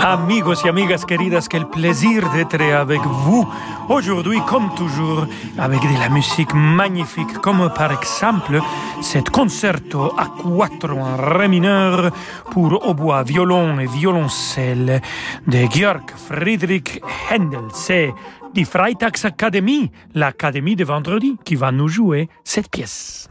Amigos y amigas queridas, quel plaisir d'être avec vous aujourd'hui, comme toujours, avec de la musique magnifique, comme par exemple cet concerto à quatre en ré mineur pour hautbois, violon et violoncelle de Georg Friedrich Händel. C'est die Freitagsakademie, l'académie de vendredi, qui va nous jouer cette pièce.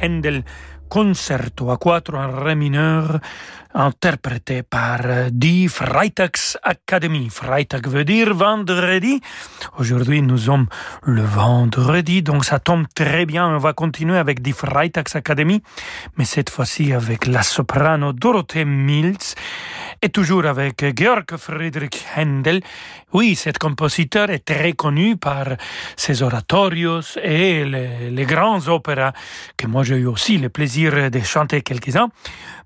Händel, concerto a quattro en ré mineur, interprété par Die Freitagsakademie. Freitag veut dire vendredi. Aujourd'hui, nous sommes le vendredi, donc ça tombe très bien. On va continuer avec Die Freitagsakademie, mais cette fois-ci avec la soprano Dorothée Mills et toujours avec Georg Friedrich Händel. Oui, cet compositeur est très connu par ses oratorios et les, grands opéras que moi j'ai eu aussi le plaisir de chanter quelques-uns.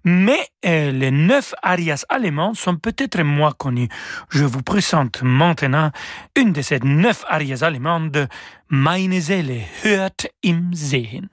Mais euh, les neuf arias allemands sont peut-être moins connus. Je vous présente maintenant une de ces neuf arias allemandes, Meine Seele hört im Sehen.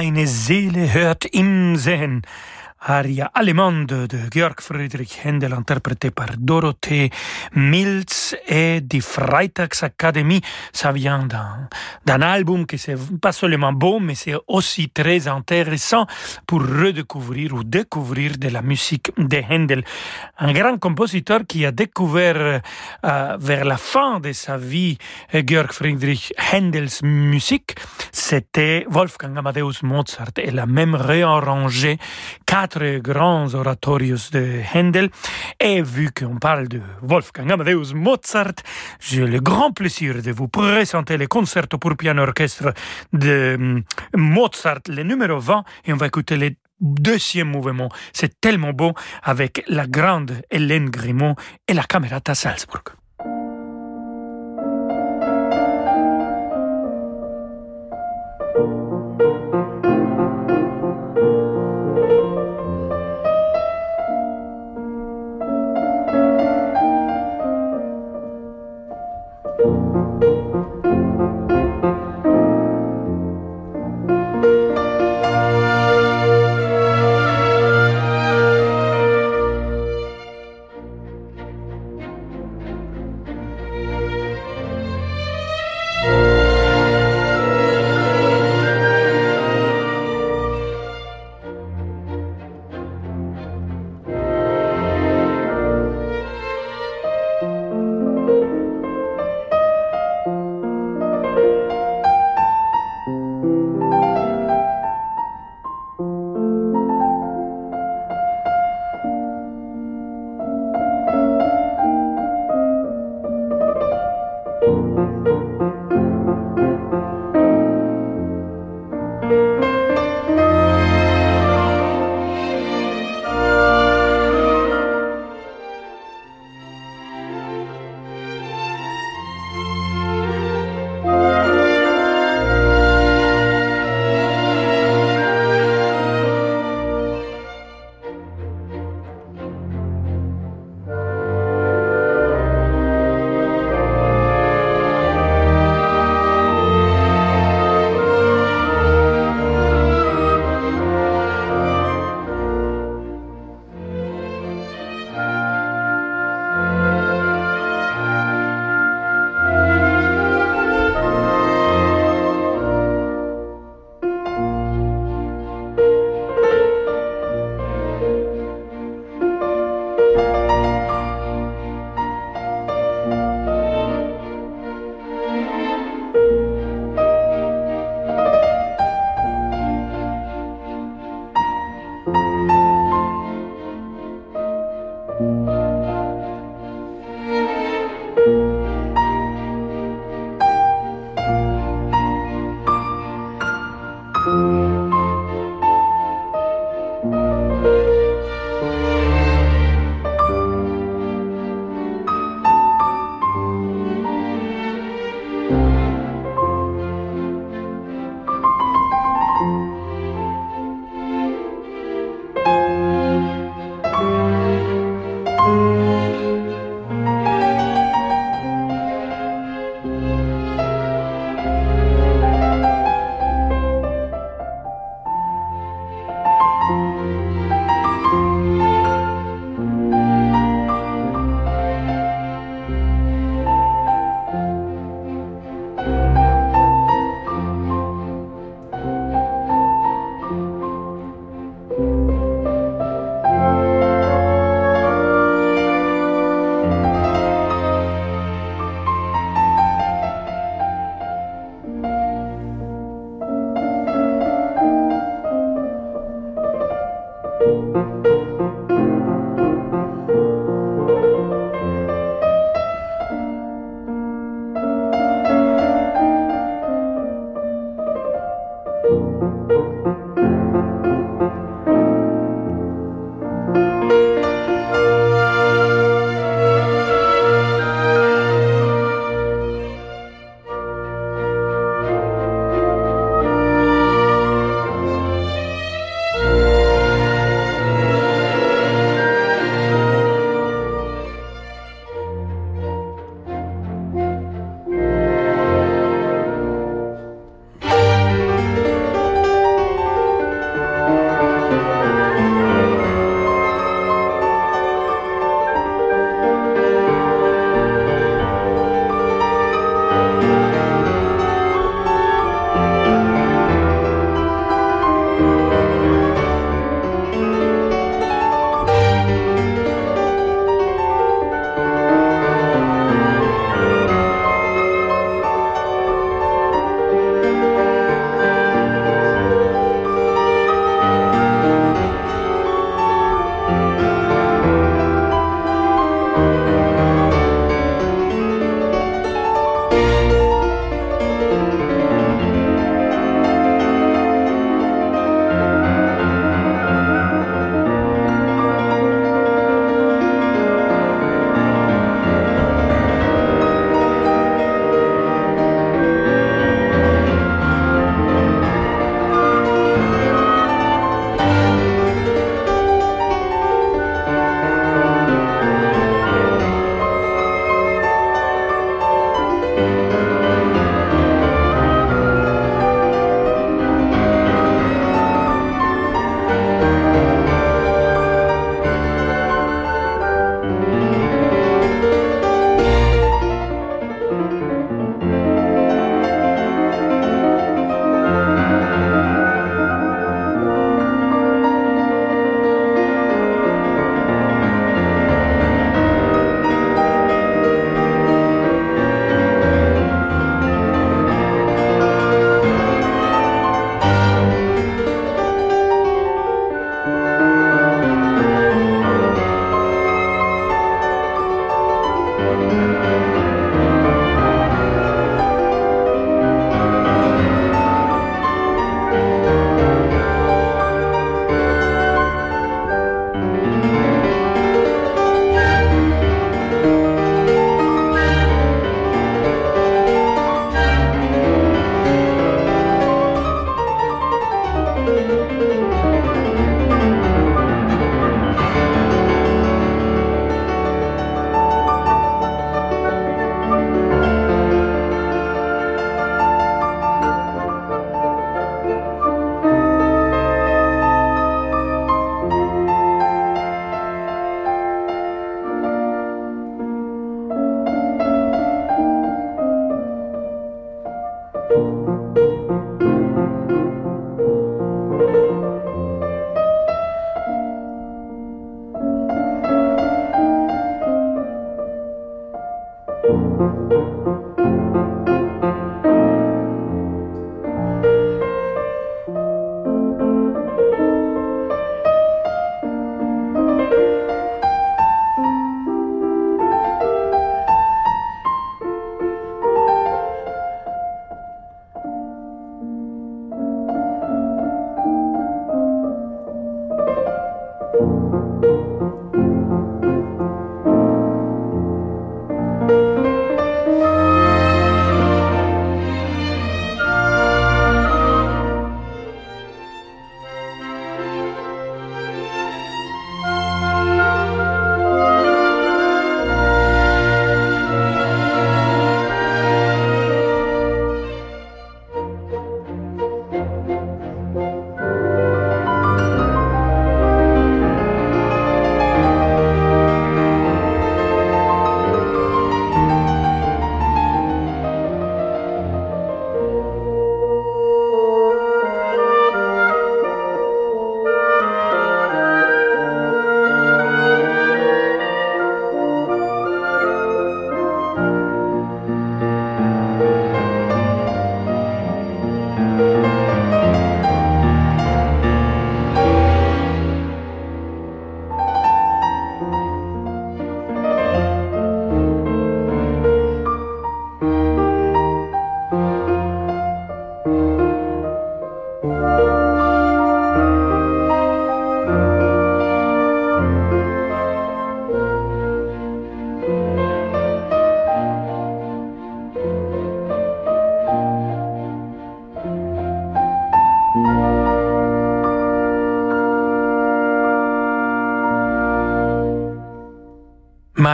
Meine Seele hört im Sehen. Aria allemande de Georg Friedrich Händel interprétée par Dorothée Mills et du Freitagsakademie. Ça vient d'un album qui c'est pas seulement beau, mais c'est aussi très intéressant pour redécouvrir ou découvrir de la musique de Händel. Un grand compositeur qui a découvert euh, vers la fin de sa vie Georg Friedrich Händels musique, c'était Wolfgang Amadeus Mozart. Elle a même réarrangé quatre grands oratorios de Handel. Et vu qu'on parle de Wolfgang Amadeus Mozart, j'ai le grand plaisir de vous présenter le concerto pour piano orchestre de hum, Mozart, le numéro 20, et on va écouter le deuxième mouvement. C'est tellement beau avec la grande Hélène Grimaud et la Camerata Salzburg.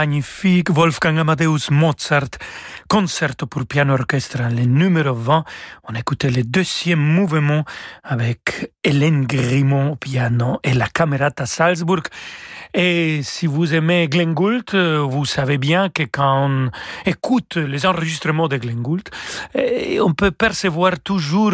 Magnifique Wolfgang Amadeus Mozart, concerto pour piano orchestre, le numéro 20. On écoutait le deuxième mouvement avec Hélène Grimaud au piano et la Camerata Salzburg. Et si vous aimez Glenn Gould, euh, vous savez bien que quand on écoute les enregistrements de Glenn Gould, eh, on peut percevoir toujours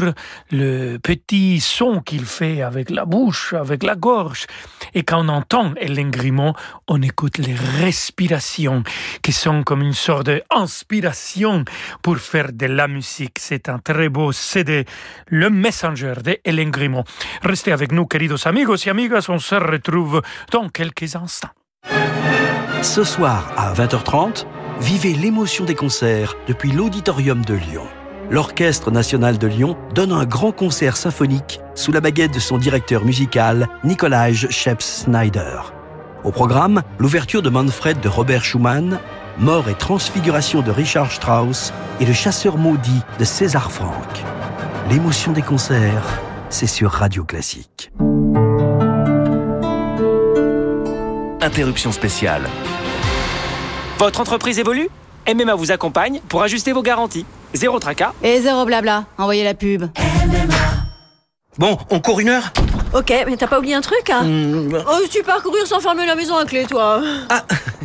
le petit son qu'il fait avec la bouche, avec la gorge. Et quand on entend Hélène Grimaud, on écoute les respirations qui sont comme une sorte d'inspiration pour faire de la musique. C'est un très beau CD, Le Messenger de Hélène Grimaud. Restez avec nous, queridos amigos et amigas. On se retrouve dans quelques ce soir à 20h30, vivez l'émotion des concerts depuis l'Auditorium de Lyon. L'Orchestre national de Lyon donne un grand concert symphonique sous la baguette de son directeur musical, Nikolaj Scheps-Snyder. Au programme, l'ouverture de Manfred de Robert Schumann, Mort et transfiguration de Richard Strauss et Le chasseur maudit de César Franck. L'émotion des concerts, c'est sur Radio Classique. Interruption spéciale. Votre entreprise évolue MMA vous accompagne pour ajuster vos garanties. Zéro tracas. Et zéro blabla. Envoyez la pub. Bon, on court une heure? Ok, mais t'as pas oublié un truc hein Mmh, Oh, tu pars courir sans fermer la maison à clé, toi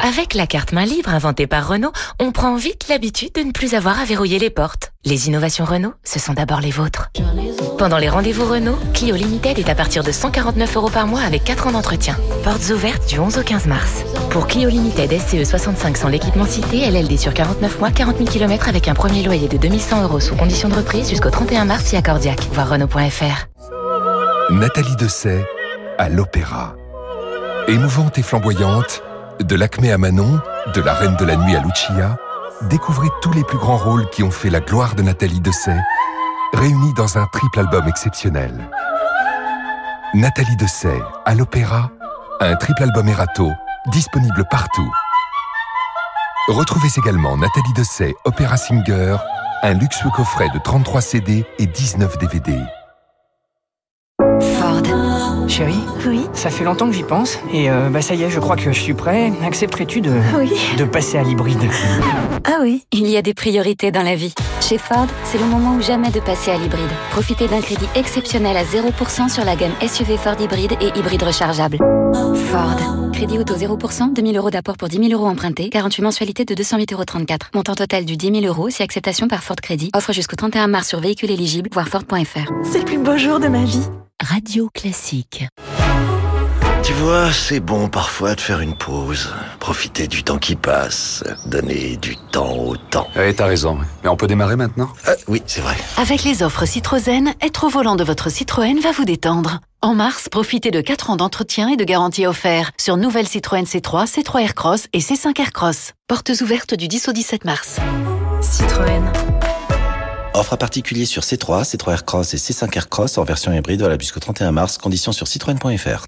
Avec la carte main libre inventée par Renault, on prend vite l'habitude de ne plus avoir à verrouiller les portes. Les innovations Renault, ce sont d'abord les vôtres. Pendant les rendez-vous Renault, Clio Limited est à partir de 149 euros par mois avec 4 ans d'entretien. Portes ouvertes du 11 au 15 mars. Pour Clio Limited SCE 65 sans l'équipement cité, LLD sur 49 mois, 40 000 km avec un premier loyer de 2100 euros sous condition de reprise jusqu'au 31 mars si accordiaque. Voir Renault.fr. Nathalie Dessay à l'opéra. Émouvante et flamboyante, de l'Acmé à Manon, de la Reine de la Nuit à Lucia, découvrez tous les plus grands rôles qui ont fait la gloire de Nathalie Dessay, réunis dans un triple album exceptionnel. Nathalie Dessay à l'opéra, un triple album Erato, disponible partout. Retrouvez également Nathalie Dessay Opéra Singer, un luxueux coffret de 33 CD et 19 DVD. Chérie, Oui ça fait longtemps que j'y pense et euh, bah ça y est, je crois que je suis prêt. Accepterais-tu de, Oui. de passer à l'hybride? Ah oui Il y a des priorités dans la vie. Chez Ford, c'est le moment ou jamais de passer à l'hybride. Profitez d'un crédit exceptionnel à 0% sur la gamme SUV Ford hybride et hybride rechargeable. Ford. Crédit auto 0%, 2000 euros d'apport pour 10 000 euros empruntés, 48 mensualités de 208,34 euros. Montant total du 10 000 euros si acceptation par Ford Crédit. Offre jusqu'au 31 mars sur véhicule éligible, voir Ford.fr. C'est le plus beau jour de ma vie. Radio Classique. Tu vois, c'est bon parfois de faire une pause, profiter du temps qui passe, donner du temps au temps. Ouais, t'as raison. Mais on peut démarrer maintenant? Ah, oui, c'est vrai. Avec les offres Citroën, être au volant de votre Citroën va vous détendre. En mars, profitez de 4 ans d'entretien et de garantie offerts sur nouvelle Citroën C3, C3 Aircross et C5 Aircross. Portes ouvertes du 10 au 17 mars. Citroën. Offre à particulier sur C3, C3 Aircross et C5 Aircross en version hybride valable jusqu'au 31 mars. Conditions sur citroën.fr.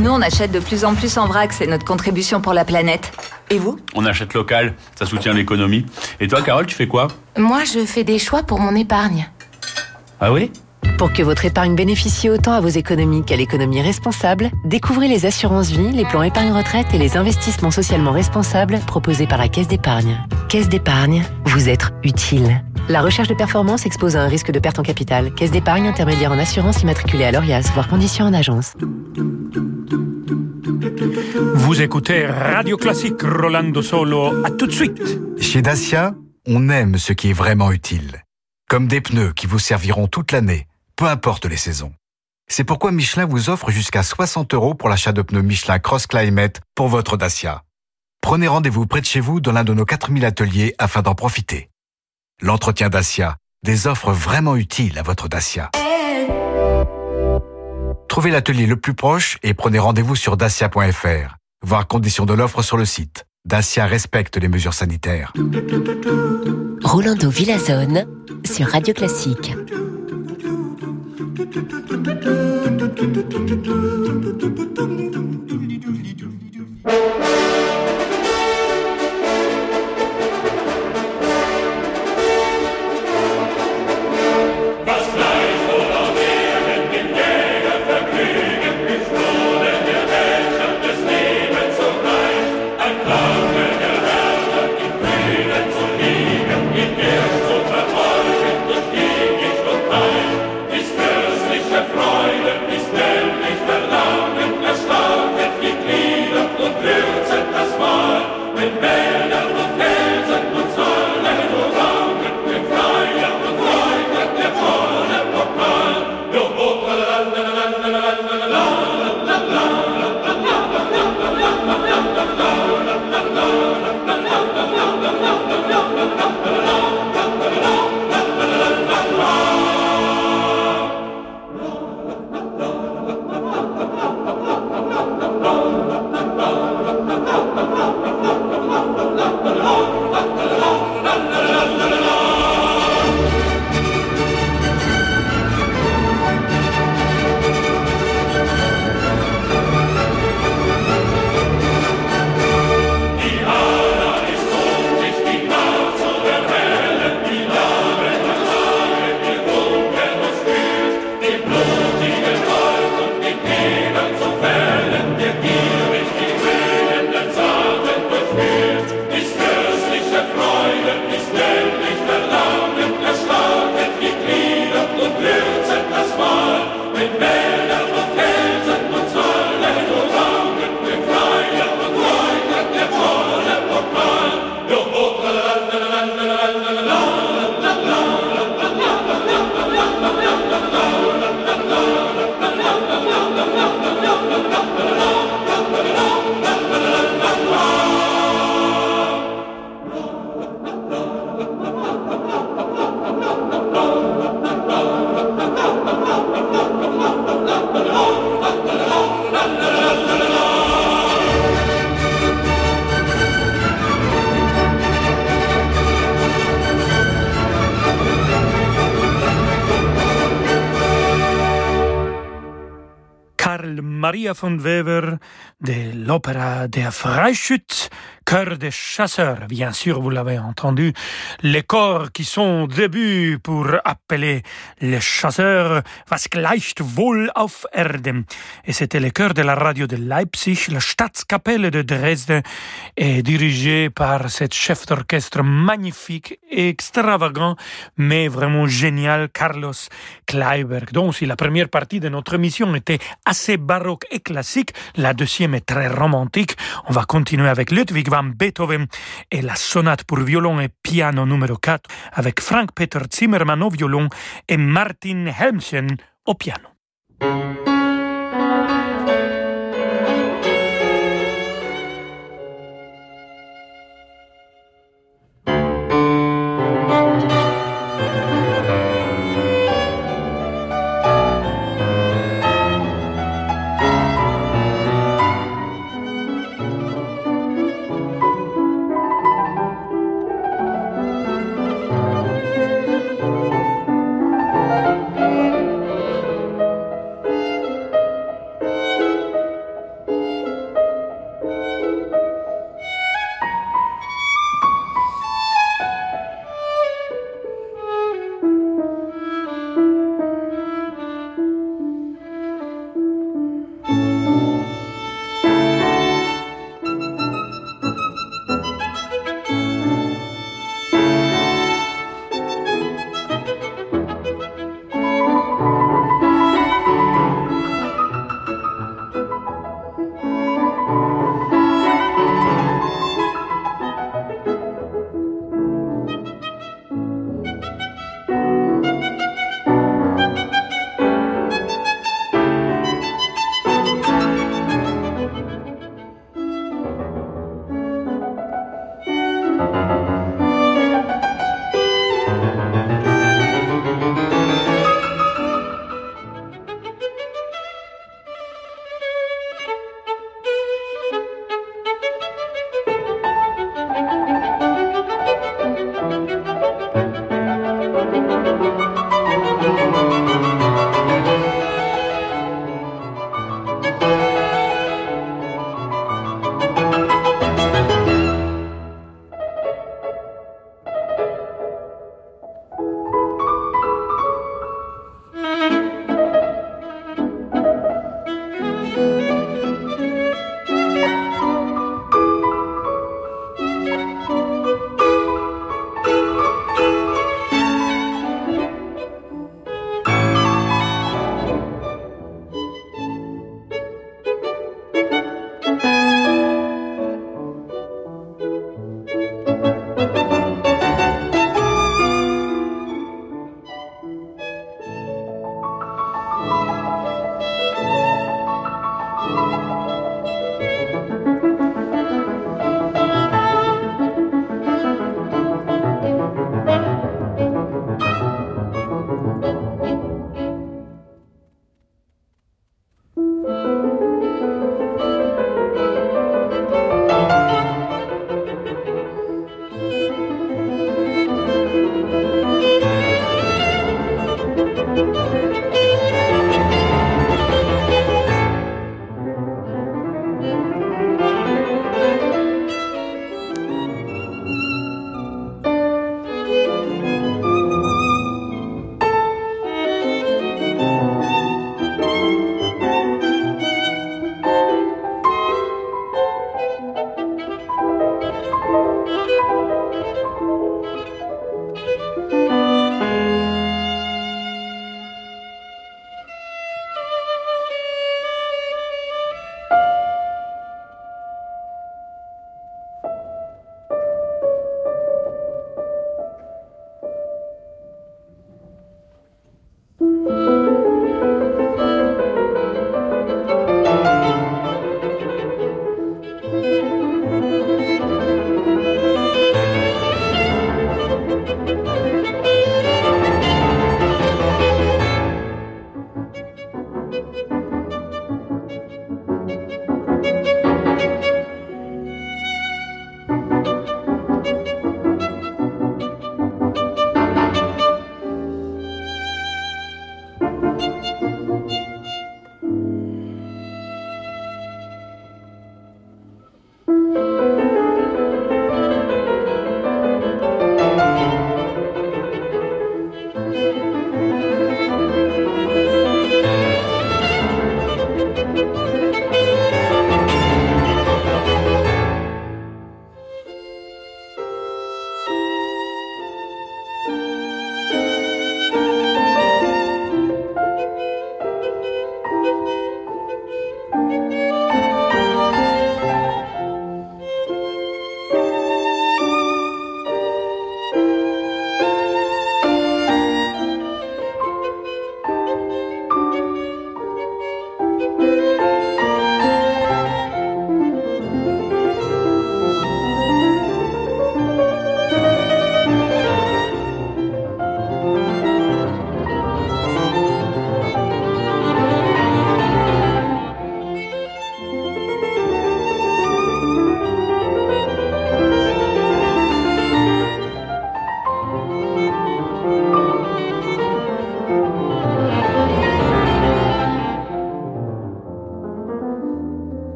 Nous, on achète de plus en plus en vrac, c'est notre contribution pour la planète. Et vous? On achète local, ça soutient l'économie. Et toi, Carole, tu fais quoi? Moi, je fais des choix pour mon épargne. Ah oui? Pour que votre épargne bénéficie autant à vos économies qu'à l'économie responsable, découvrez les assurances vie, les plans épargne retraite et les investissements socialement responsables proposés par la Caisse d'épargne. Caisse d'épargne, vous être utile. La recherche de performance expose à un risque de perte en capital. Caisse d'épargne intermédiaire en assurance immatriculée à l'ORIAS, voire conditions en agence. Vous écoutez Radio Classique Rolando Solo. À tout de suite. Chez Dacia, on aime ce qui est vraiment utile. Comme des pneus qui vous serviront toute l'année, peu importe les saisons. C'est pourquoi Michelin vous offre jusqu'à 60 euros pour l'achat de pneus Michelin Cross Climate pour votre Dacia. Prenez rendez-vous près de chez vous dans l'un de nos 4000 ateliers afin d'en profiter. L'entretien Dacia, des offres vraiment utiles à votre Dacia. Trouvez l'atelier le plus proche et prenez rendez-vous sur dacia.fr. Voir conditions de l'offre sur le site. Dacia respecte les mesures sanitaires. Rolando Villazone sur Radio Classique. Maria von Weber de l'opéra Der Freischütz, des chasseurs. Bien sûr, vous l'avez entendu, les corps qui sont début pour appeler les chasseurs Was gleicht wohl auf Erde. Et c'était le chœur de la radio de Leipzig, la Staatskapelle de Dresde, et dirigé par cet chef d'orchestre magnifique, extravagant, mais vraiment génial, Carlos Kleiberg. Donc, si la première partie de notre émission était assez baroque et classique, la deuxième est très romantique. On va continuer avec Ludwig van Beethoven et la sonate pour violon et piano numéro 4 avec Frank Peter Zimmermann au violon et Martin Helmchen au piano.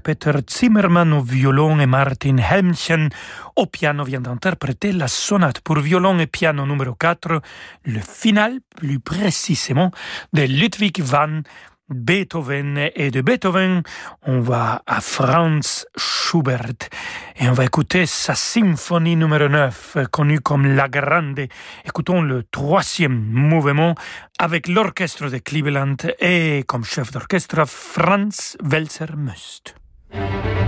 Peter Zimmermann au violon et Martin Helmchen au piano. Vient d'interpréter la sonate pour violon et piano numéro 4, le final plus précisément de Ludwig van Beethoven. Et de Beethoven, on va à Franz Schubert. Et on va écouter sa symphonie numéro 9, connue comme La Grande. Écoutons le troisième mouvement avec l'orchestre de Cleveland et comme chef d'orchestre Franz Welser-Möst. Franz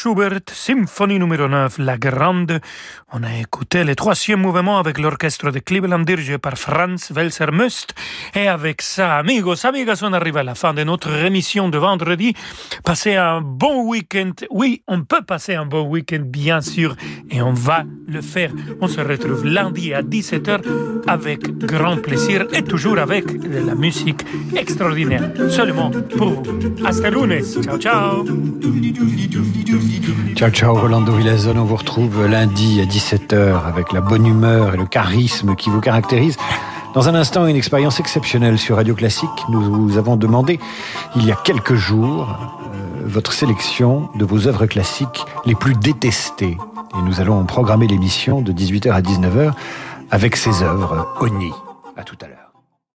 Schubert, symphonie numéro 9, La Grande. On a écouté le troisième mouvement avec l'orchestre de Cleveland dirigé par Franz Welser-Must. Et avec ça, amigos, amigas, on arrive à la fin de notre émission de vendredi. Passez un bon week-end. Oui, on peut passer un bon week-end, bien sûr, et on va le faire. On se retrouve lundi à 17h avec grand plaisir et toujours avec de la musique extraordinaire. Seulement pour vous. Hasta lunes. Ciao, ciao. Ciao ciao Rolando Villazone, on vous retrouve lundi à 17h avec la bonne humeur et le charisme qui vous caractérise. Dans un instant, une expérience exceptionnelle sur Radio Classique. Nous vous avons demandé, il y a quelques jours, euh, votre sélection de vos œuvres classiques les plus détestées. Et nous allons programmer l'émission de 18h à 19h avec ces œuvres Oni. À tout à l'heure.